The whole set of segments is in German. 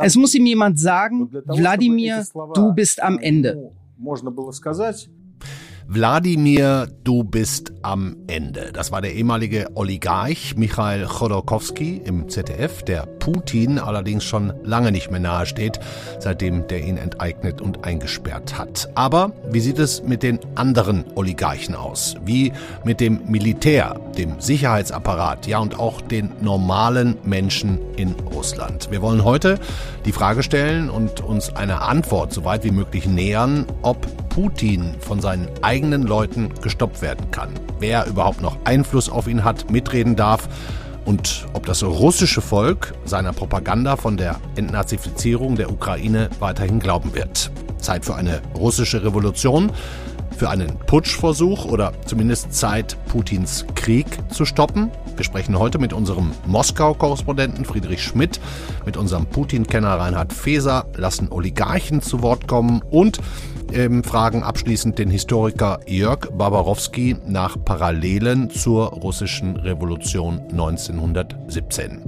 Es muss ihm jemand sagen, Wladimir, du bist am Ende. Wladimir, du bist am Ende. Das war der ehemalige Oligarch Michail Chodorkowski im ZDF, der Putin allerdings schon lange nicht mehr nahesteht, seitdem der ihn enteignet und eingesperrt hat. Aber wie sieht es mit den anderen Oligarchen aus? Wie mit dem Militär, dem Sicherheitsapparat, ja und auch den normalen Menschen in Russland? Wir wollen heute die Frage stellen und uns einer Antwort so weit wie möglich nähern, ob Putin von seinen eigenen Leuten gestoppt werden kann. Wer überhaupt noch Einfluss auf ihn hat, mitreden darf und ob das russische Volk seiner Propaganda von der Entnazifizierung der Ukraine weiterhin glauben wird. Zeit für eine russische Revolution, für einen Putschversuch oder zumindest Zeit, Putins Krieg zu stoppen. Wir sprechen heute mit unserem Moskau-Korrespondenten Friedrich Schmidt, mit unserem Putin-Kenner Reinhard Feser, lassen Oligarchen zu Wort kommen und ähm, fragen abschließend den Historiker Jörg Barbarowski nach Parallelen zur russischen Revolution 1917.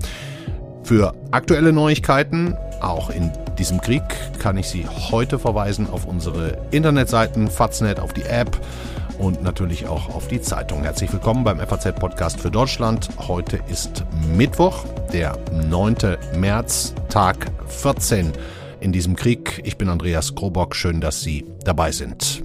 Für aktuelle Neuigkeiten, auch in diesem Krieg, kann ich Sie heute verweisen auf unsere Internetseiten, Faznet, auf die App und natürlich auch auf die Zeitung. Herzlich willkommen beim FAZ-Podcast für Deutschland. Heute ist Mittwoch, der 9. März, Tag 14 in diesem Krieg. Ich bin Andreas Krobock. Schön, dass Sie dabei sind.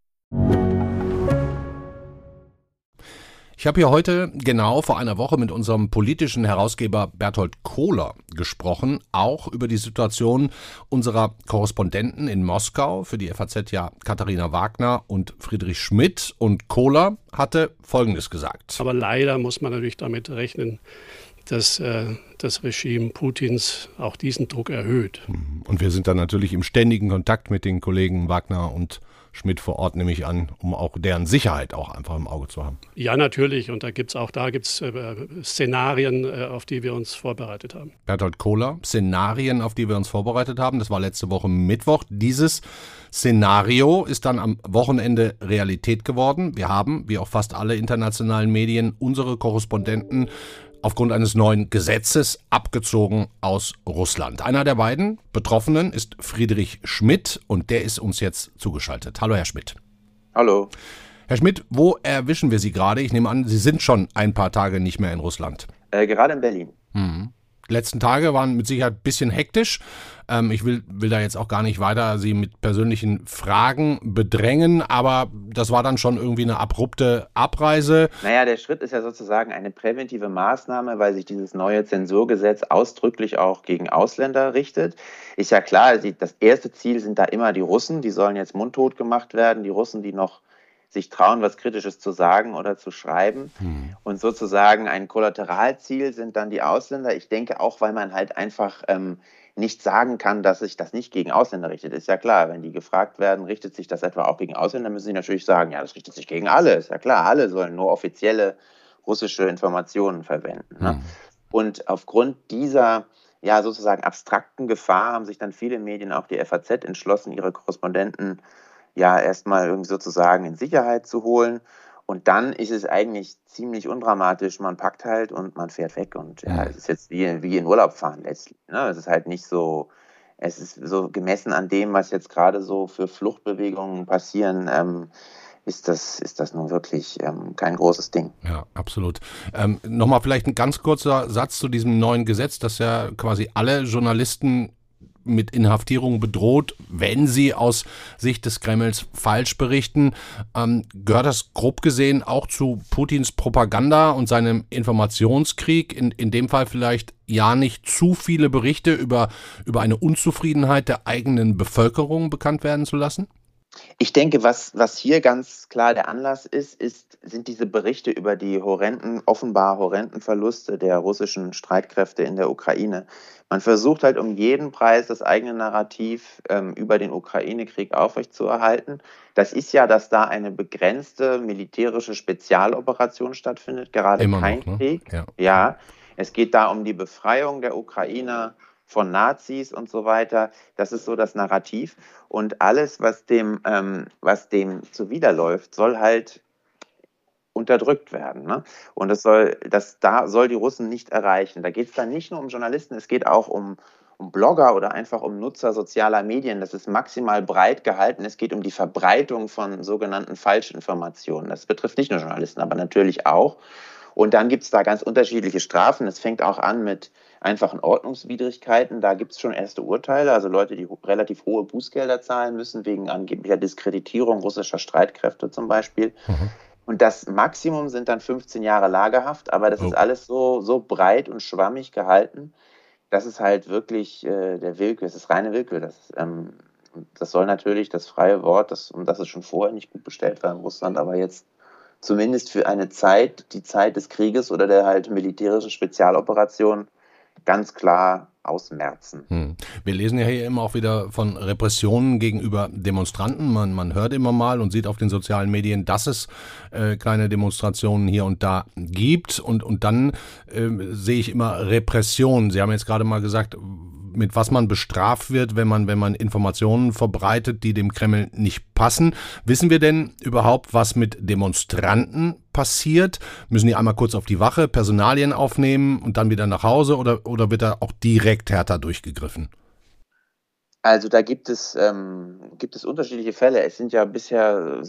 Ich habe hier heute genau vor einer Woche mit unserem politischen Herausgeber Berthold Kohler gesprochen, auch über die Situation unserer Korrespondenten in Moskau, für die FAZ ja Katharina Wagner und Friedrich Schmidt. Und Kohler hatte Folgendes gesagt. Aber leider muss man natürlich damit rechnen, dass äh, das Regime Putins auch diesen Druck erhöht. Und wir sind dann natürlich im ständigen Kontakt mit den Kollegen Wagner und Schmidt vor Ort, nehme ich an, um auch deren Sicherheit auch einfach im Auge zu haben. Ja, natürlich. Und da gibt es auch da gibt's, äh, Szenarien, äh, auf die wir uns vorbereitet haben. Bertolt Kohler, Szenarien, auf die wir uns vorbereitet haben. Das war letzte Woche Mittwoch. Dieses Szenario ist dann am Wochenende Realität geworden. Wir haben, wie auch fast alle internationalen Medien, unsere Korrespondenten aufgrund eines neuen Gesetzes abgezogen aus Russland. Einer der beiden Betroffenen ist Friedrich Schmidt und der ist uns jetzt zugeschaltet. Hallo, Herr Schmidt. Hallo. Herr Schmidt, wo erwischen wir Sie gerade? Ich nehme an, Sie sind schon ein paar Tage nicht mehr in Russland. Äh, gerade in Berlin. Mhm. Letzten Tage waren mit Sicherheit ein bisschen hektisch. Ähm, ich will, will da jetzt auch gar nicht weiter Sie mit persönlichen Fragen bedrängen, aber das war dann schon irgendwie eine abrupte Abreise. Naja, der Schritt ist ja sozusagen eine präventive Maßnahme, weil sich dieses neue Zensurgesetz ausdrücklich auch gegen Ausländer richtet. Ist ja klar, das erste Ziel sind da immer die Russen, die sollen jetzt mundtot gemacht werden, die Russen, die noch sich trauen, was Kritisches zu sagen oder zu schreiben. Hm. Und sozusagen ein Kollateralziel sind dann die Ausländer. Ich denke auch, weil man halt einfach ähm, nicht sagen kann, dass sich das nicht gegen Ausländer richtet. Ist ja klar, wenn die gefragt werden, richtet sich das etwa auch gegen Ausländer, müssen sie natürlich sagen, ja, das richtet sich gegen alle. Ist ja klar, alle sollen nur offizielle russische Informationen verwenden. Ne? Hm. Und aufgrund dieser ja sozusagen abstrakten Gefahr haben sich dann viele Medien, auch die FAZ, entschlossen, ihre Korrespondenten ja erstmal irgendwie sozusagen in Sicherheit zu holen. Und dann ist es eigentlich ziemlich undramatisch. Man packt halt und man fährt weg. Und ja, es ist jetzt wie, wie in Urlaub fahren letztlich. Ne? Es ist halt nicht so, es ist so gemessen an dem, was jetzt gerade so für Fluchtbewegungen passieren. Ähm, ist das, ist das nun wirklich ähm, kein großes Ding. Ja, absolut. Ähm, Nochmal vielleicht ein ganz kurzer Satz zu diesem neuen Gesetz, das ja quasi alle Journalisten mit Inhaftierung bedroht, wenn sie aus Sicht des Kremls falsch berichten. Ähm, gehört das grob gesehen auch zu Putins Propaganda und seinem Informationskrieg? In, in dem Fall vielleicht ja nicht zu viele Berichte über, über eine Unzufriedenheit der eigenen Bevölkerung bekannt werden zu lassen? Ich denke, was, was hier ganz klar der Anlass ist, ist, sind diese Berichte über die horrenden, offenbar horrenden Verluste der russischen Streitkräfte in der Ukraine. Man versucht halt um jeden Preis das eigene Narrativ ähm, über den Ukraine-Krieg aufrechtzuerhalten. Das ist ja, dass da eine begrenzte militärische Spezialoperation stattfindet, gerade Immer kein noch, ne? Krieg. Ja. ja, es geht da um die Befreiung der Ukrainer von Nazis und so weiter. Das ist so das Narrativ. Und alles, was dem, ähm, was dem zuwiderläuft, soll halt unterdrückt werden. Ne? Und das soll, das da soll die Russen nicht erreichen. Da geht es dann nicht nur um Journalisten, es geht auch um, um Blogger oder einfach um Nutzer sozialer Medien. Das ist maximal breit gehalten. Es geht um die Verbreitung von sogenannten Falschinformationen. Das betrifft nicht nur Journalisten, aber natürlich auch. Und dann gibt es da ganz unterschiedliche Strafen. Es fängt auch an mit einfachen Ordnungswidrigkeiten. Da gibt es schon erste Urteile, also Leute, die relativ hohe Bußgelder zahlen müssen, wegen angeblicher Diskreditierung russischer Streitkräfte zum Beispiel. Mhm. Und das Maximum sind dann 15 Jahre Lagerhaft, aber das oh. ist alles so, so breit und schwammig gehalten. Das ist halt wirklich äh, der Willkür, es ist reine Willkür. Das, ähm, das soll natürlich das freie Wort, das, und das ist schon vorher nicht gut bestellt war in Russland, aber jetzt zumindest für eine Zeit, die Zeit des Krieges oder der halt militärischen Spezialoperation, ganz klar ausmerzen. Hm. Wir lesen ja hier immer auch wieder von Repressionen gegenüber Demonstranten. Man, man hört immer mal und sieht auf den sozialen Medien, dass es äh, kleine Demonstrationen hier und da gibt. Und, und dann äh, sehe ich immer Repressionen. Sie haben jetzt gerade mal gesagt, mit was man bestraft wird, wenn man, wenn man Informationen verbreitet, die dem Kreml nicht passen. Wissen wir denn überhaupt, was mit Demonstranten passiert? Müssen die einmal kurz auf die Wache, Personalien aufnehmen und dann wieder nach Hause oder, oder wird da auch direkt härter durchgegriffen? Also da gibt es, ähm, gibt es unterschiedliche Fälle. Es sind ja bisher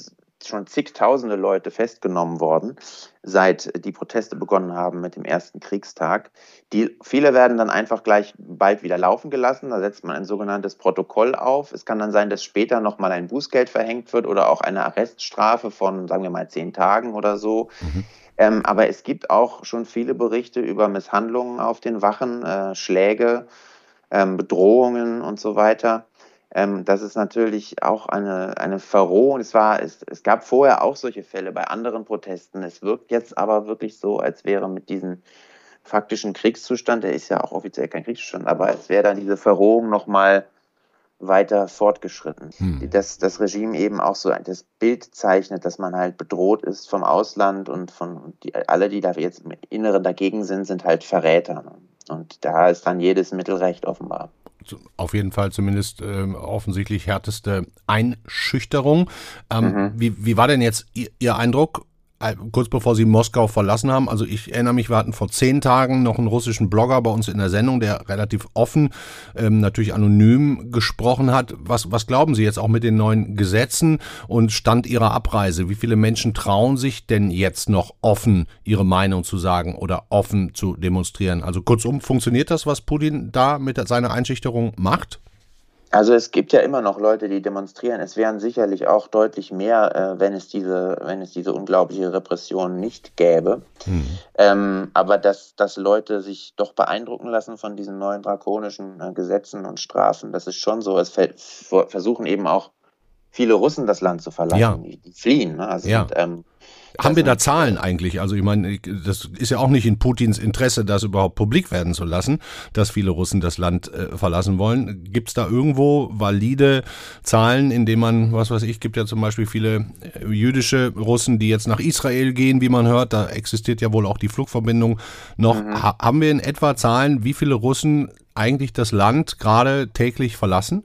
schon zigtausende Leute festgenommen worden, seit die Proteste begonnen haben mit dem ersten Kriegstag. Die, viele werden dann einfach gleich bald wieder laufen gelassen. Da setzt man ein sogenanntes Protokoll auf. Es kann dann sein, dass später nochmal ein Bußgeld verhängt wird oder auch eine Arreststrafe von, sagen wir mal, zehn Tagen oder so. Mhm. Ähm, aber es gibt auch schon viele Berichte über Misshandlungen auf den Wachen, äh, Schläge, ähm, Bedrohungen und so weiter. Ähm, das ist natürlich auch eine, eine Verrohung. Es, war, es, es gab vorher auch solche Fälle bei anderen Protesten. Es wirkt jetzt aber wirklich so, als wäre mit diesem faktischen Kriegszustand, der ist ja auch offiziell kein Kriegszustand, aber als wäre dann diese Verrohung nochmal weiter fortgeschritten. Hm. Dass das Regime eben auch so das Bild zeichnet, dass man halt bedroht ist vom Ausland und von die, alle, die da jetzt im Inneren dagegen sind, sind halt Verräter. Und da ist dann jedes Mittelrecht offenbar auf jeden Fall zumindest äh, offensichtlich härteste Einschüchterung. Ähm, mhm. wie, wie war denn jetzt Ihr, Ihr Eindruck kurz bevor sie Moskau verlassen haben. Also ich erinnere mich, wir hatten vor zehn Tagen noch einen russischen Blogger bei uns in der Sendung, der relativ offen, ähm, natürlich anonym gesprochen hat. Was, was glauben Sie jetzt auch mit den neuen Gesetzen und Stand Ihrer Abreise? Wie viele Menschen trauen sich denn jetzt noch offen ihre Meinung zu sagen oder offen zu demonstrieren? Also kurzum, funktioniert das, was Putin da mit seiner Einschüchterung macht? Also es gibt ja immer noch Leute, die demonstrieren. Es wären sicherlich auch deutlich mehr, äh, wenn es diese, wenn es diese unglaubliche Repression nicht gäbe. Mhm. Ähm, aber dass, dass Leute sich doch beeindrucken lassen von diesen neuen drakonischen äh, Gesetzen und Strafen, das ist schon so. Es versuchen eben auch viele Russen das Land zu verlassen, ja. die, die fliehen. Ne? Also ja. und, ähm, haben wir da Zahlen eigentlich? Also ich meine, das ist ja auch nicht in Putins Interesse, das überhaupt publik werden zu lassen, dass viele Russen das Land äh, verlassen wollen. Gibt es da irgendwo valide Zahlen, in denen man, was weiß ich, gibt ja zum Beispiel viele äh, jüdische Russen, die jetzt nach Israel gehen, wie man hört. Da existiert ja wohl auch die Flugverbindung noch. Mhm. Ha haben wir in etwa Zahlen, wie viele Russen eigentlich das Land gerade täglich verlassen?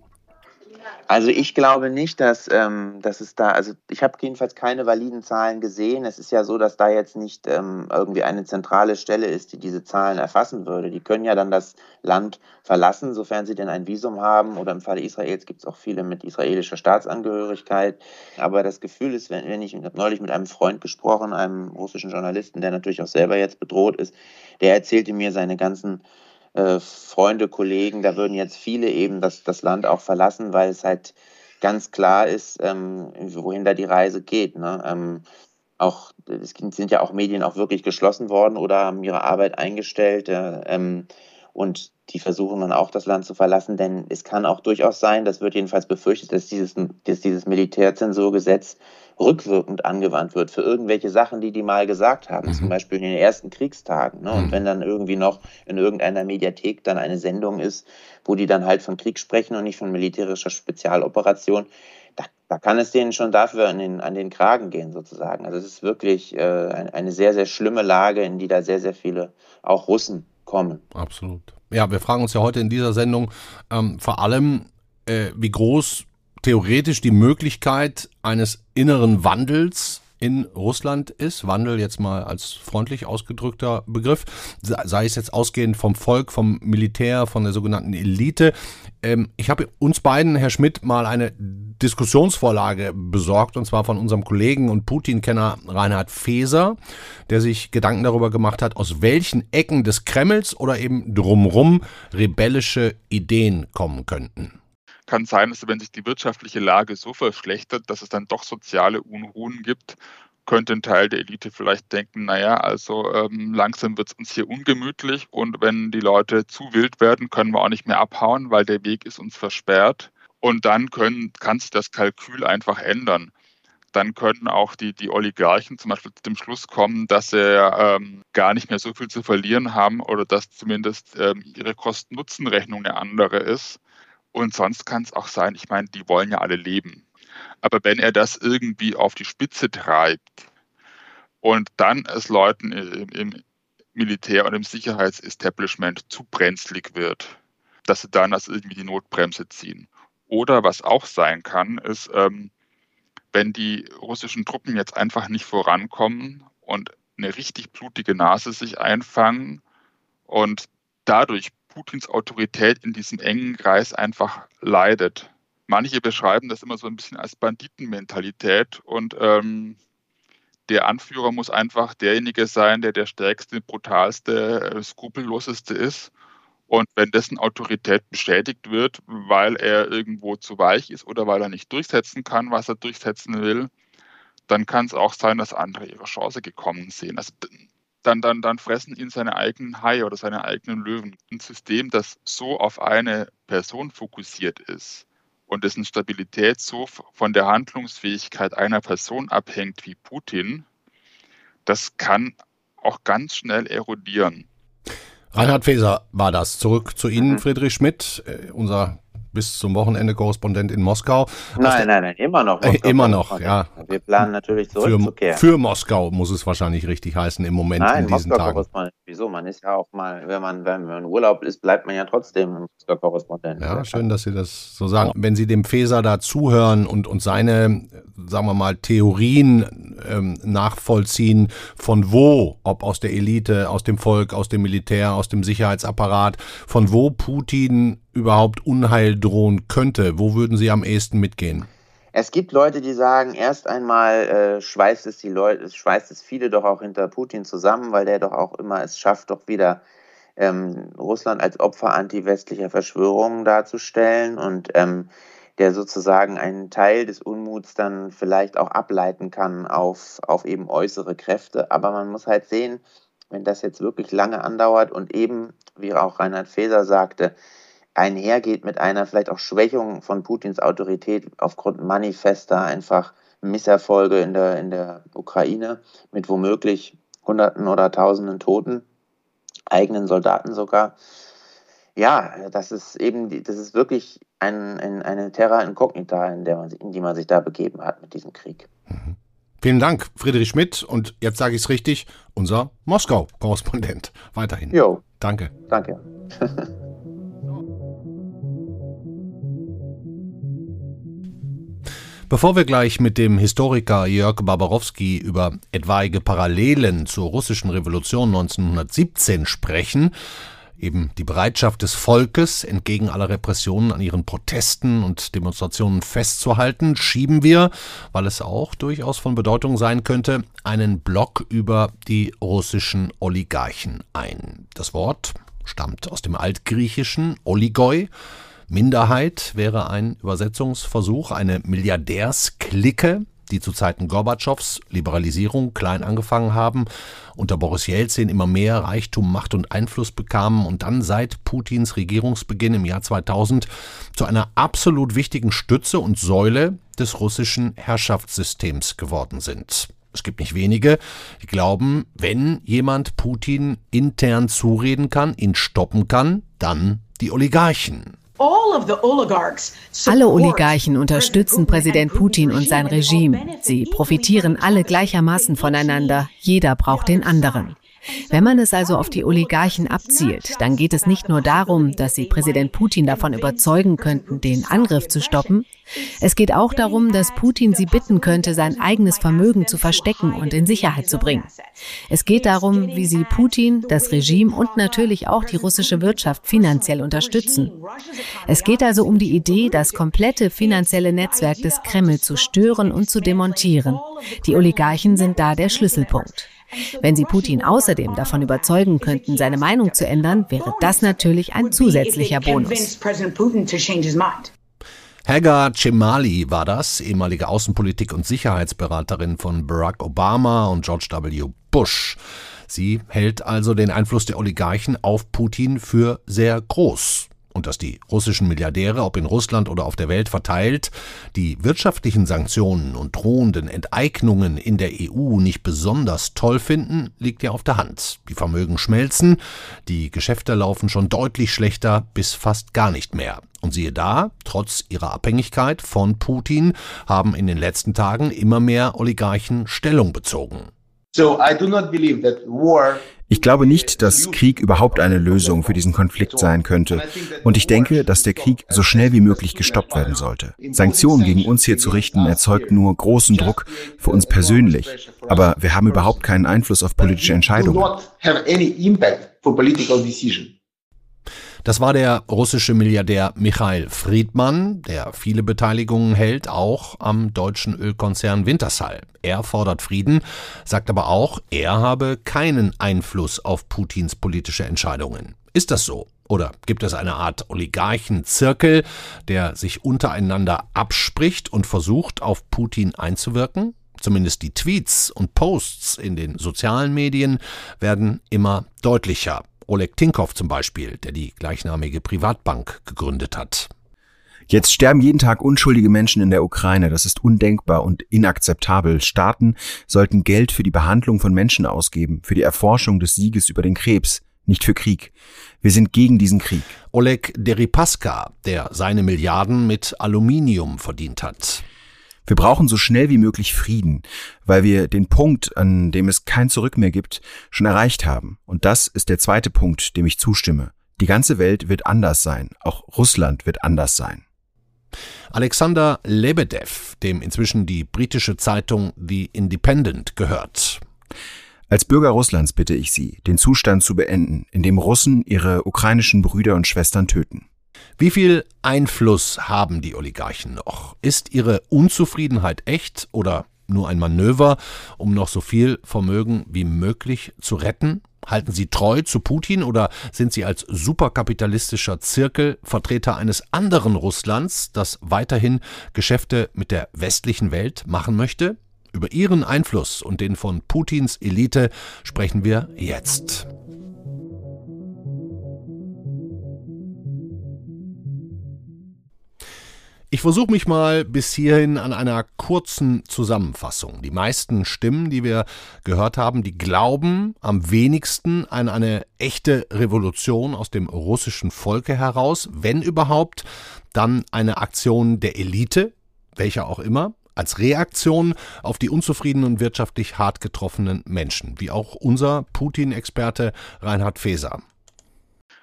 Also ich glaube nicht, dass, ähm, dass es da, also ich habe jedenfalls keine validen Zahlen gesehen. Es ist ja so, dass da jetzt nicht ähm, irgendwie eine zentrale Stelle ist, die diese Zahlen erfassen würde. Die können ja dann das Land verlassen, sofern sie denn ein Visum haben. Oder im Falle Israels gibt es auch viele mit israelischer Staatsangehörigkeit. Aber das Gefühl ist, wenn, wenn ich, ich habe neulich mit einem Freund gesprochen, einem russischen Journalisten, der natürlich auch selber jetzt bedroht ist, der erzählte mir seine ganzen äh, Freunde, Kollegen, da würden jetzt viele eben das, das Land auch verlassen, weil es halt ganz klar ist, ähm, wohin da die Reise geht. Ne? Ähm, auch, es sind ja auch Medien auch wirklich geschlossen worden oder haben ihre Arbeit eingestellt. Äh, ähm, und die versuchen dann auch das Land zu verlassen, denn es kann auch durchaus sein, das wird jedenfalls befürchtet, dass dieses, dass dieses Militärzensurgesetz rückwirkend angewandt wird für irgendwelche Sachen, die die mal gesagt haben, mhm. zum Beispiel in den ersten Kriegstagen. Ne? Und mhm. wenn dann irgendwie noch in irgendeiner Mediathek dann eine Sendung ist, wo die dann halt von Krieg sprechen und nicht von militärischer Spezialoperation, da, da kann es denen schon dafür an den, an den Kragen gehen sozusagen. Also es ist wirklich äh, eine sehr, sehr schlimme Lage, in die da sehr, sehr viele auch Russen kommen. Absolut. Ja, wir fragen uns ja heute in dieser Sendung ähm, vor allem, äh, wie groß theoretisch die Möglichkeit eines inneren Wandels in Russland ist. Wandel jetzt mal als freundlich ausgedrückter Begriff, sei es jetzt ausgehend vom Volk, vom Militär, von der sogenannten Elite. Ähm, ich habe uns beiden, Herr Schmidt, mal eine Diskussionsvorlage besorgt, und zwar von unserem Kollegen und Putin-Kenner Reinhard Feser, der sich Gedanken darüber gemacht hat, aus welchen Ecken des Kremls oder eben drumrum rebellische Ideen kommen könnten kann sein, dass wenn sich die wirtschaftliche Lage so verschlechtert, dass es dann doch soziale Unruhen gibt, könnte ein Teil der Elite vielleicht denken, naja, also ähm, langsam wird es uns hier ungemütlich und wenn die Leute zu wild werden, können wir auch nicht mehr abhauen, weil der Weg ist uns versperrt. Und dann können, kann sich das Kalkül einfach ändern. Dann können auch die, die Oligarchen zum Beispiel zu dem Schluss kommen, dass sie ähm, gar nicht mehr so viel zu verlieren haben oder dass zumindest ähm, ihre Kosten-Nutzen-Rechnung eine andere ist und sonst kann es auch sein, ich meine, die wollen ja alle leben. Aber wenn er das irgendwie auf die Spitze treibt und dann es Leuten im, im Militär und im Sicherheitsestablishment zu brenzlig wird, dass sie dann das irgendwie die Notbremse ziehen. Oder was auch sein kann, ist, ähm, wenn die russischen Truppen jetzt einfach nicht vorankommen und eine richtig blutige Nase sich einfangen und dadurch Putins Autorität in diesem engen Kreis einfach leidet. Manche beschreiben das immer so ein bisschen als Banditenmentalität und ähm, der Anführer muss einfach derjenige sein, der der stärkste, brutalste, äh, skrupelloseste ist. Und wenn dessen Autorität beschädigt wird, weil er irgendwo zu weich ist oder weil er nicht durchsetzen kann, was er durchsetzen will, dann kann es auch sein, dass andere ihre Chance gekommen sehen. Also dann, dann, dann fressen ihn seine eigenen Haie oder seine eigenen Löwen. Ein System, das so auf eine Person fokussiert ist und dessen Stabilität so von der Handlungsfähigkeit einer Person abhängt wie Putin, das kann auch ganz schnell erodieren. Reinhard Feser war das. Zurück zu Ihnen, mhm. Friedrich Schmidt, äh, unser bis zum Wochenende Korrespondent in Moskau. Nein, nein, nein, immer noch. Äh, immer noch, ja. Wir planen natürlich zurückzukehren. Für, für, Moskau muss es wahrscheinlich richtig heißen im Moment nein, in diesen Moskau Tagen. Wieso? Man ist ja auch mal, wenn man, wenn man in Urlaub ist, bleibt man ja trotzdem Moskau-Korrespondent. Ja, schön, dass Sie das so sagen. Wenn Sie dem Feser da zuhören und, und seine, sagen wir mal, Theorien ähm, nachvollziehen, von wo, ob aus der Elite, aus dem Volk, aus dem Militär, aus dem Sicherheitsapparat, von wo Putin überhaupt Unheil drohen könnte? Wo würden Sie am ehesten mitgehen? Es gibt Leute, die sagen, erst einmal äh, schweißt es die Leute, schweißt es viele doch auch hinter Putin zusammen, weil der doch auch immer es schafft, doch wieder ähm, Russland als Opfer anti-westlicher Verschwörungen darzustellen und ähm, der sozusagen einen Teil des Unmuts dann vielleicht auch ableiten kann auf, auf eben äußere Kräfte. Aber man muss halt sehen, wenn das jetzt wirklich lange andauert und eben, wie auch Reinhard Feser sagte, einhergeht mit einer vielleicht auch Schwächung von Putins Autorität aufgrund manifester einfach Misserfolge in der, in der Ukraine mit womöglich Hunderten oder Tausenden Toten, eigenen Soldaten sogar. Ja, das ist eben, das ist wirklich ein, ein, eine Terra incognita, in, der man, in die man sich da begeben hat mit diesem Krieg. Mhm. Vielen Dank, Friedrich Schmidt. Und jetzt sage ich es richtig, unser Moskau-Korrespondent. Weiterhin. Jo. Danke. Danke. Bevor wir gleich mit dem Historiker Jörg Barbarowski über etwaige Parallelen zur russischen Revolution 1917 sprechen, eben die Bereitschaft des Volkes, entgegen aller Repressionen an ihren Protesten und Demonstrationen festzuhalten, schieben wir, weil es auch durchaus von Bedeutung sein könnte, einen Block über die russischen Oligarchen ein. Das Wort stammt aus dem altgriechischen Oligoi, Minderheit wäre ein Übersetzungsversuch, eine Milliardärsklicke, die zu Zeiten Gorbatschows Liberalisierung klein angefangen haben, unter Boris Jelzin immer mehr Reichtum, Macht und Einfluss bekamen und dann seit Putins Regierungsbeginn im Jahr 2000 zu einer absolut wichtigen Stütze und Säule des russischen Herrschaftssystems geworden sind. Es gibt nicht wenige, die glauben, wenn jemand Putin intern zureden kann, ihn stoppen kann, dann die Oligarchen. Alle Oligarchen unterstützen Präsident Putin und sein Regime. Sie profitieren alle gleichermaßen voneinander. Jeder braucht den anderen. Wenn man es also auf die Oligarchen abzielt, dann geht es nicht nur darum, dass sie Präsident Putin davon überzeugen könnten, den Angriff zu stoppen. Es geht auch darum, dass Putin sie bitten könnte, sein eigenes Vermögen zu verstecken und in Sicherheit zu bringen. Es geht darum, wie sie Putin, das Regime und natürlich auch die russische Wirtschaft finanziell unterstützen. Es geht also um die Idee, das komplette finanzielle Netzwerk des Kreml zu stören und zu demontieren. Die Oligarchen sind da der Schlüsselpunkt. Wenn sie Putin außerdem davon überzeugen könnten, seine Meinung zu ändern, wäre das natürlich ein zusätzlicher Bonus. Hagar Cemali war das, ehemalige Außenpolitik- und Sicherheitsberaterin von Barack Obama und George W. Bush. Sie hält also den Einfluss der Oligarchen auf Putin für sehr groß und dass die russischen Milliardäre, ob in Russland oder auf der Welt verteilt, die wirtschaftlichen Sanktionen und drohenden Enteignungen in der EU nicht besonders toll finden, liegt ja auf der Hand. Die Vermögen schmelzen, die Geschäfte laufen schon deutlich schlechter bis fast gar nicht mehr. Und siehe da, trotz ihrer Abhängigkeit von Putin haben in den letzten Tagen immer mehr Oligarchen Stellung bezogen. Ich glaube nicht, dass Krieg überhaupt eine Lösung für diesen Konflikt sein könnte. Und ich denke, dass der Krieg so schnell wie möglich gestoppt werden sollte. Sanktionen gegen uns hier zu richten erzeugt nur großen Druck für uns persönlich. Aber wir haben überhaupt keinen Einfluss auf politische Entscheidungen. Das war der russische Milliardär Michail Friedmann, der viele Beteiligungen hält, auch am deutschen Ölkonzern Wintershall. Er fordert Frieden, sagt aber auch, er habe keinen Einfluss auf Putins politische Entscheidungen. Ist das so? Oder gibt es eine Art Oligarchenzirkel, der sich untereinander abspricht und versucht, auf Putin einzuwirken? Zumindest die Tweets und Posts in den sozialen Medien werden immer deutlicher. Oleg Tinkoff zum Beispiel, der die gleichnamige Privatbank gegründet hat. Jetzt sterben jeden Tag unschuldige Menschen in der Ukraine. Das ist undenkbar und inakzeptabel. Staaten sollten Geld für die Behandlung von Menschen ausgeben, für die Erforschung des Sieges über den Krebs, nicht für Krieg. Wir sind gegen diesen Krieg. Oleg Deripaska, der seine Milliarden mit Aluminium verdient hat. Wir brauchen so schnell wie möglich Frieden, weil wir den Punkt, an dem es kein Zurück mehr gibt, schon erreicht haben. Und das ist der zweite Punkt, dem ich zustimme. Die ganze Welt wird anders sein. Auch Russland wird anders sein. Alexander Lebedev, dem inzwischen die britische Zeitung The Independent gehört. Als Bürger Russlands bitte ich Sie, den Zustand zu beenden, in dem Russen ihre ukrainischen Brüder und Schwestern töten. Wie viel Einfluss haben die Oligarchen noch? Ist ihre Unzufriedenheit echt oder nur ein Manöver, um noch so viel Vermögen wie möglich zu retten? Halten sie treu zu Putin oder sind sie als superkapitalistischer Zirkel Vertreter eines anderen Russlands, das weiterhin Geschäfte mit der westlichen Welt machen möchte? Über ihren Einfluss und den von Putins Elite sprechen wir jetzt. Ich versuche mich mal bis hierhin an einer kurzen Zusammenfassung. Die meisten Stimmen, die wir gehört haben, die glauben am wenigsten an eine echte Revolution aus dem russischen Volke heraus, wenn überhaupt, dann eine Aktion der Elite, welcher auch immer, als Reaktion auf die unzufriedenen und wirtschaftlich hart getroffenen Menschen, wie auch unser Putin-Experte Reinhard Feser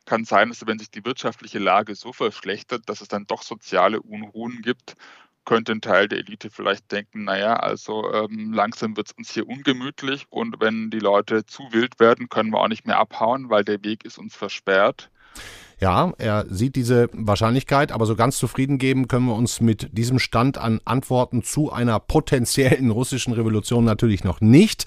kann sein, dass wenn sich die wirtschaftliche Lage so verschlechtert, dass es dann doch soziale Unruhen gibt, könnte ein Teil der Elite vielleicht denken, naja, also ähm, langsam wird es uns hier ungemütlich und wenn die Leute zu wild werden, können wir auch nicht mehr abhauen, weil der Weg ist uns versperrt. Ja, er sieht diese Wahrscheinlichkeit, aber so ganz zufrieden geben können wir uns mit diesem Stand an Antworten zu einer potenziellen russischen Revolution natürlich noch nicht.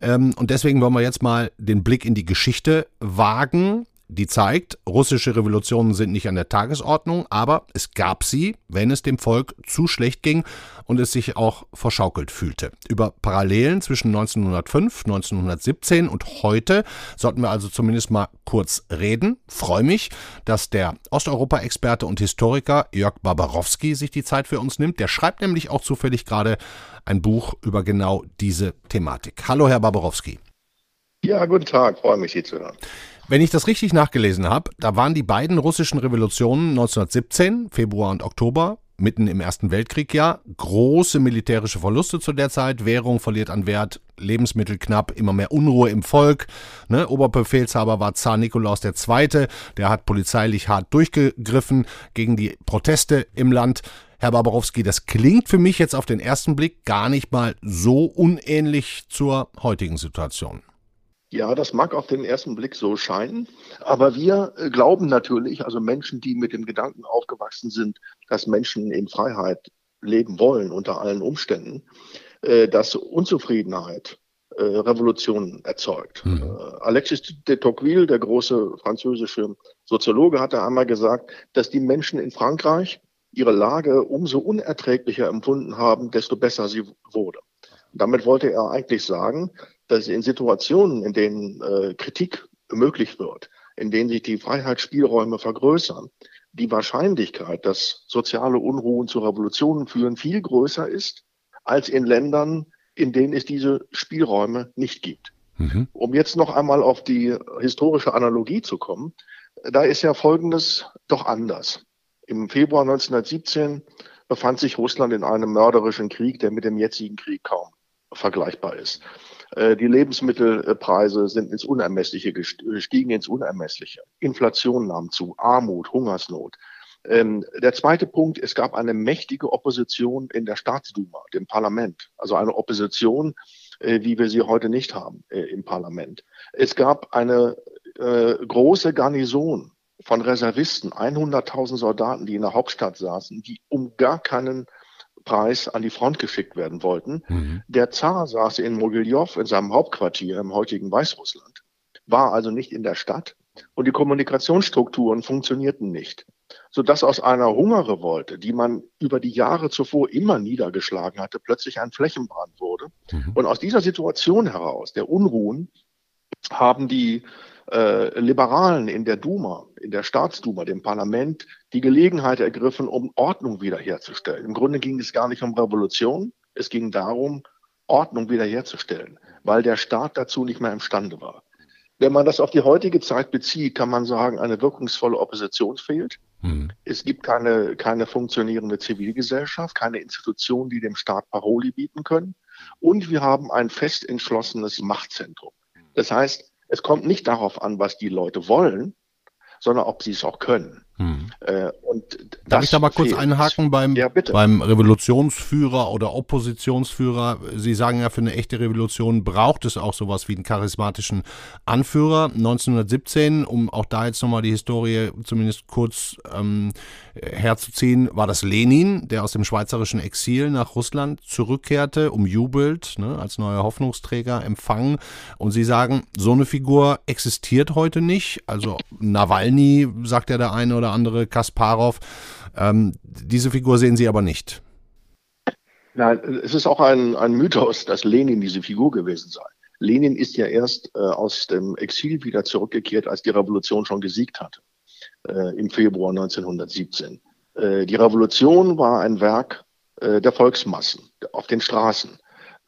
Ähm, und deswegen wollen wir jetzt mal den Blick in die Geschichte wagen. Die zeigt, russische Revolutionen sind nicht an der Tagesordnung, aber es gab sie, wenn es dem Volk zu schlecht ging und es sich auch verschaukelt fühlte. Über Parallelen zwischen 1905, 1917 und heute sollten wir also zumindest mal kurz reden. Freue mich, dass der Osteuropa-Experte und Historiker Jörg Barbarowski sich die Zeit für uns nimmt. Der schreibt nämlich auch zufällig gerade ein Buch über genau diese Thematik. Hallo, Herr Barbarowski. Ja, guten Tag, freue mich, Sie zu hören. Wenn ich das richtig nachgelesen habe, da waren die beiden russischen Revolutionen 1917, Februar und Oktober, mitten im Ersten Weltkrieg ja, große militärische Verluste zu der Zeit, Währung verliert an Wert, Lebensmittel knapp, immer mehr Unruhe im Volk. Ne? Oberbefehlshaber war Zar Nikolaus II., der hat polizeilich hart durchgegriffen gegen die Proteste im Land. Herr Barbarowski, das klingt für mich jetzt auf den ersten Blick gar nicht mal so unähnlich zur heutigen Situation. Ja, das mag auf den ersten Blick so scheinen, aber wir äh, glauben natürlich, also Menschen, die mit dem Gedanken aufgewachsen sind, dass Menschen in Freiheit leben wollen unter allen Umständen, äh, dass Unzufriedenheit äh, Revolutionen erzeugt. Mhm. Alexis de Tocqueville, der große französische Soziologe, hatte einmal gesagt, dass die Menschen in Frankreich ihre Lage umso unerträglicher empfunden haben, desto besser sie wurde. Damit wollte er eigentlich sagen, dass in Situationen, in denen äh, Kritik möglich wird, in denen sich die Freiheitsspielräume vergrößern, die Wahrscheinlichkeit, dass soziale Unruhen zu Revolutionen führen, viel größer ist als in Ländern, in denen es diese Spielräume nicht gibt. Mhm. Um jetzt noch einmal auf die historische Analogie zu kommen, da ist ja Folgendes doch anders. Im Februar 1917 befand sich Russland in einem mörderischen Krieg, der mit dem jetzigen Krieg kaum vergleichbar ist. Äh, die Lebensmittelpreise sind ins Unermessliche gestiegen, ins Unermessliche. Inflation nahm zu, Armut, Hungersnot. Ähm, der zweite Punkt, es gab eine mächtige Opposition in der Staatsduma, dem Parlament. Also eine Opposition, äh, wie wir sie heute nicht haben äh, im Parlament. Es gab eine große Garnison von Reservisten, 100.000 Soldaten, die in der Hauptstadt saßen, die um gar keinen Preis an die Front geschickt werden wollten. Mhm. Der Zar saß in Mogiljow in seinem Hauptquartier im heutigen Weißrussland, war also nicht in der Stadt und die Kommunikationsstrukturen funktionierten nicht, sodass aus einer Hungerrevolte, die man über die Jahre zuvor immer niedergeschlagen hatte, plötzlich ein Flächenbrand wurde. Mhm. Und aus dieser Situation heraus, der Unruhen, haben die äh, Liberalen in der Duma, in der Staatsduma, dem Parlament, die Gelegenheit ergriffen, um Ordnung wiederherzustellen. Im Grunde ging es gar nicht um Revolution, es ging darum, Ordnung wiederherzustellen, weil der Staat dazu nicht mehr imstande war. Wenn man das auf die heutige Zeit bezieht, kann man sagen, eine wirkungsvolle Opposition fehlt. Hm. Es gibt keine, keine funktionierende Zivilgesellschaft, keine Institutionen, die dem Staat Paroli bieten können. Und wir haben ein fest entschlossenes Machtzentrum. Das heißt, es kommt nicht darauf an, was die Leute wollen, sondern ob sie es auch können. Hm. Äh, Darf ich da mal kurz einhaken beim, ja, beim Revolutionsführer oder Oppositionsführer? Sie sagen ja, für eine echte Revolution braucht es auch sowas wie einen charismatischen Anführer. 1917, um auch da jetzt nochmal die Historie zumindest kurz ähm, herzuziehen, war das Lenin, der aus dem schweizerischen Exil nach Russland zurückkehrte, umjubelt, ne, als neuer Hoffnungsträger empfangen. Und Sie sagen, so eine Figur existiert heute nicht. Also Nawalny, sagt ja der eine oder oder andere Kasparov. Ähm, diese Figur sehen Sie aber nicht. Nein, es ist auch ein, ein Mythos, dass Lenin diese Figur gewesen sei. Lenin ist ja erst äh, aus dem Exil wieder zurückgekehrt, als die Revolution schon gesiegt hatte, äh, im Februar 1917. Äh, die Revolution war ein Werk äh, der Volksmassen auf den Straßen.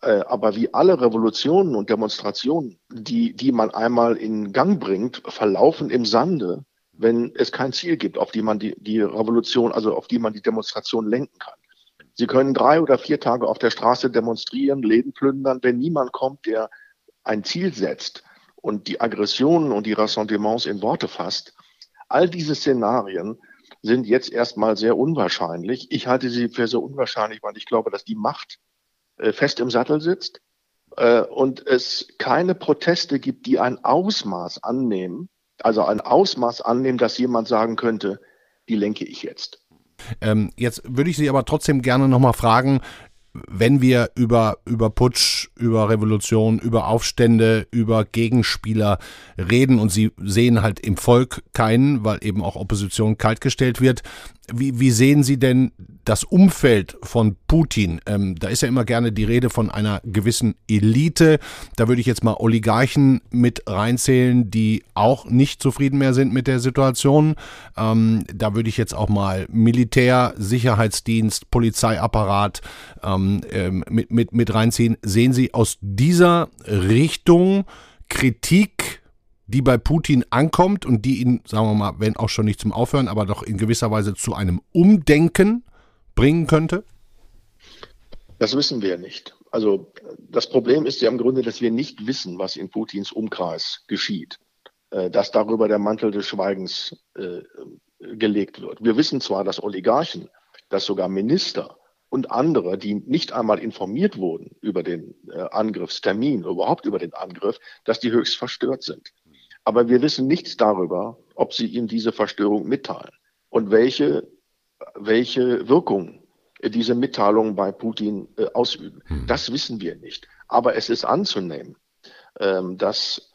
Äh, aber wie alle Revolutionen und Demonstrationen, die, die man einmal in Gang bringt, verlaufen im Sande wenn es kein Ziel gibt, auf die man die, die Revolution, also auf die man die Demonstration lenken kann. Sie können drei oder vier Tage auf der Straße demonstrieren, Läden plündern, wenn niemand kommt, der ein Ziel setzt und die Aggressionen und die Ressentiments in Worte fasst. All diese Szenarien sind jetzt erstmal sehr unwahrscheinlich. Ich halte sie für sehr unwahrscheinlich, weil ich glaube, dass die Macht äh, fest im Sattel sitzt äh, und es keine Proteste gibt, die ein Ausmaß annehmen, also ein Ausmaß annehmen, dass jemand sagen könnte, die lenke ich jetzt. Ähm, jetzt würde ich Sie aber trotzdem gerne nochmal fragen, wenn wir über, über Putsch, über Revolution, über Aufstände, über Gegenspieler reden und sie sehen halt im Volk keinen, weil eben auch Opposition kaltgestellt wird, wie, wie sehen Sie denn das Umfeld von Putin? Ähm, da ist ja immer gerne die Rede von einer gewissen Elite. Da würde ich jetzt mal Oligarchen mit reinzählen, die auch nicht zufrieden mehr sind mit der Situation. Ähm, da würde ich jetzt auch mal Militär, Sicherheitsdienst, Polizeiapparat ähm, ähm mit, mit, mit reinziehen. Sehen Sie aus dieser Richtung Kritik die bei Putin ankommt und die ihn, sagen wir mal, wenn auch schon nicht zum Aufhören, aber doch in gewisser Weise zu einem Umdenken bringen könnte? Das wissen wir nicht. Also das Problem ist ja im Grunde, dass wir nicht wissen, was in Putins Umkreis geschieht, äh, dass darüber der Mantel des Schweigens äh, gelegt wird. Wir wissen zwar, dass Oligarchen, dass sogar Minister und andere, die nicht einmal informiert wurden über den äh, Angriffstermin, überhaupt über den Angriff, dass die höchst verstört sind. Aber wir wissen nichts darüber, ob sie ihm diese Verstörung mitteilen und welche, welche Wirkung diese Mitteilungen bei Putin äh, ausüben. Hm. Das wissen wir nicht. Aber es ist anzunehmen, ähm, dass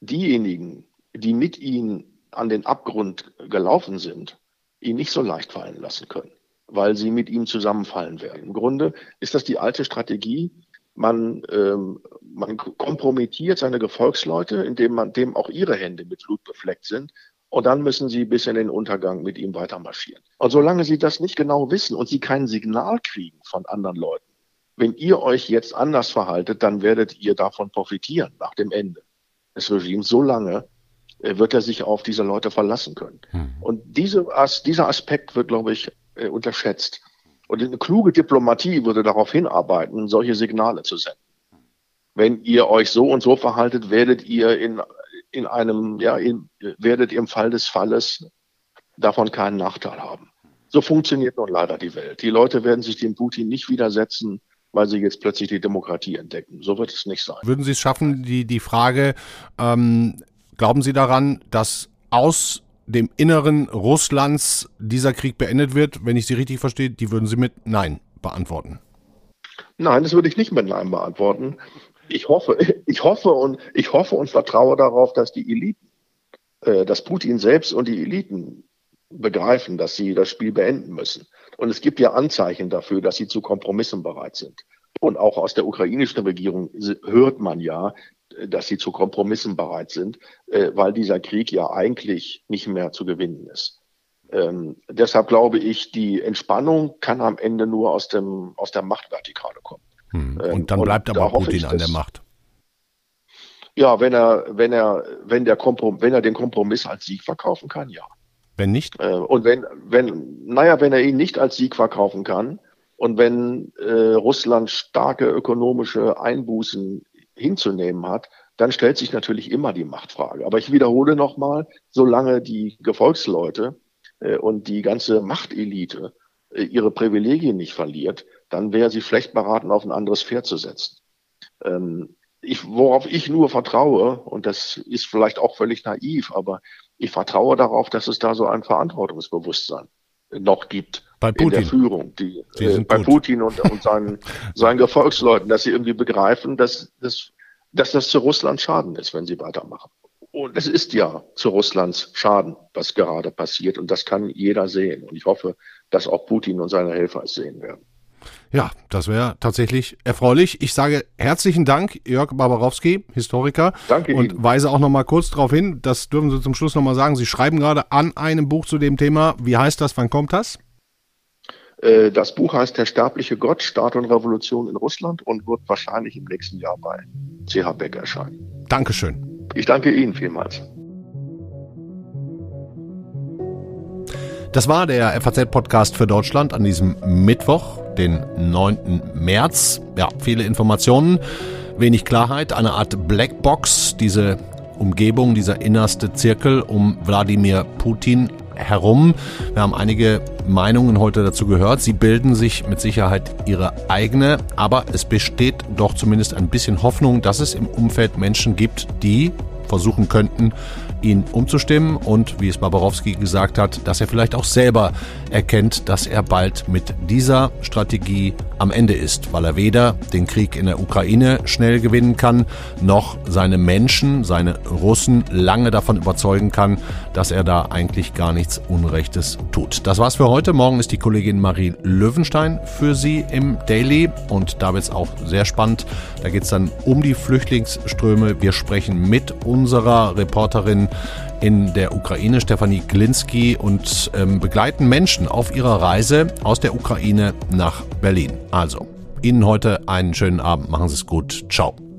diejenigen, die mit ihm an den Abgrund gelaufen sind, ihn nicht so leicht fallen lassen können, weil sie mit ihm zusammenfallen werden. Im Grunde ist das die alte Strategie, man, ähm, man kompromittiert seine Gefolgsleute, indem man dem auch ihre Hände mit Blut befleckt sind. Und dann müssen sie bis in den Untergang mit ihm weiter marschieren. Und solange sie das nicht genau wissen und sie kein Signal kriegen von anderen Leuten, wenn ihr euch jetzt anders verhaltet, dann werdet ihr davon profitieren nach dem Ende des Regimes. Solange äh, wird er sich auf diese Leute verlassen können. Hm. Und diese, dieser Aspekt wird, glaube ich, äh, unterschätzt. Und eine kluge Diplomatie würde darauf hinarbeiten, solche Signale zu senden. Wenn ihr euch so und so verhaltet, werdet ihr in, in einem, ja, in, werdet im Fall des Falles davon keinen Nachteil haben. So funktioniert nun leider die Welt. Die Leute werden sich dem Putin nicht widersetzen, weil sie jetzt plötzlich die Demokratie entdecken. So wird es nicht sein. Würden Sie es schaffen, die, die Frage, ähm, glauben Sie daran, dass aus dem Inneren Russlands dieser Krieg beendet wird, wenn ich Sie richtig verstehe, die würden Sie mit Nein beantworten. Nein, das würde ich nicht mit Nein beantworten. Ich hoffe, ich hoffe und ich hoffe und vertraue darauf, dass die Eliten, äh, dass Putin selbst und die Eliten begreifen, dass sie das Spiel beenden müssen. Und es gibt ja Anzeichen dafür, dass sie zu Kompromissen bereit sind. Und auch aus der ukrainischen Regierung hört man ja, dass sie zu Kompromissen bereit sind, äh, weil dieser Krieg ja eigentlich nicht mehr zu gewinnen ist. Ähm, deshalb glaube ich, die Entspannung kann am Ende nur aus, dem, aus der Machtvertikale kommen. Hm. Ähm, Und dann bleibt und aber Putin an der Macht. Ja, wenn er, wenn er, wenn der Komprom wenn er den Kompromiss als Sieg verkaufen kann, ja. Wenn nicht? Äh, und wenn, wenn, naja, wenn er ihn nicht als Sieg verkaufen kann und wenn äh, Russland starke ökonomische Einbußen hinzunehmen hat, dann stellt sich natürlich immer die Machtfrage. Aber ich wiederhole nochmal, solange die Gefolgsleute äh, und die ganze Machtelite äh, ihre Privilegien nicht verliert, dann wäre sie schlecht beraten, auf ein anderes Pferd zu setzen. Ähm, ich, worauf ich nur vertraue, und das ist vielleicht auch völlig naiv, aber ich vertraue darauf, dass es da so ein Verantwortungsbewusstsein noch gibt bei Putin. in der Führung, die, äh, bei gut. Putin und, und seinen, seinen Gefolgsleuten, dass sie irgendwie begreifen, dass, dass, dass das zu Russland Schaden ist, wenn sie weitermachen. Und es ist ja zu Russlands Schaden, was gerade passiert. Und das kann jeder sehen. Und ich hoffe, dass auch Putin und seine Helfer es sehen werden. Ja, das wäre tatsächlich erfreulich. Ich sage herzlichen Dank, Jörg Barbarowski, Historiker. Danke Und Ihnen. weise auch noch mal kurz darauf hin, das dürfen Sie zum Schluss noch mal sagen, Sie schreiben gerade an einem Buch zu dem Thema. Wie heißt das? Wann kommt das? Äh, das Buch heißt Der sterbliche Gott, Staat und Revolution in Russland und wird wahrscheinlich im nächsten Jahr bei CH Beck erscheinen. Dankeschön. Ich danke Ihnen vielmals. Das war der FAZ-Podcast für Deutschland an diesem Mittwoch, den 9. März. Ja, viele Informationen, wenig Klarheit, eine Art Blackbox, diese Umgebung, dieser innerste Zirkel um Wladimir Putin herum. Wir haben einige Meinungen heute dazu gehört. Sie bilden sich mit Sicherheit ihre eigene, aber es besteht doch zumindest ein bisschen Hoffnung, dass es im Umfeld Menschen gibt, die versuchen könnten, ihn umzustimmen. Und, wie es Barbarowski gesagt hat, dass er vielleicht auch selber erkennt, dass er bald mit dieser Strategie am Ende ist, weil er weder den Krieg in der Ukraine schnell gewinnen kann, noch seine Menschen, seine Russen lange davon überzeugen kann, dass er da eigentlich gar nichts Unrechtes tut. Das war's für heute. Morgen ist die Kollegin Marie Löwenstein für Sie im Daily und da wird's auch sehr spannend. Da geht's dann um die Flüchtlingsströme. Wir sprechen mit unserer Reporterin in der Ukraine, Stefanie Glinski, und ähm, begleiten Menschen auf ihrer Reise aus der Ukraine nach Berlin. Also, Ihnen heute einen schönen Abend. Machen Sie es gut. Ciao.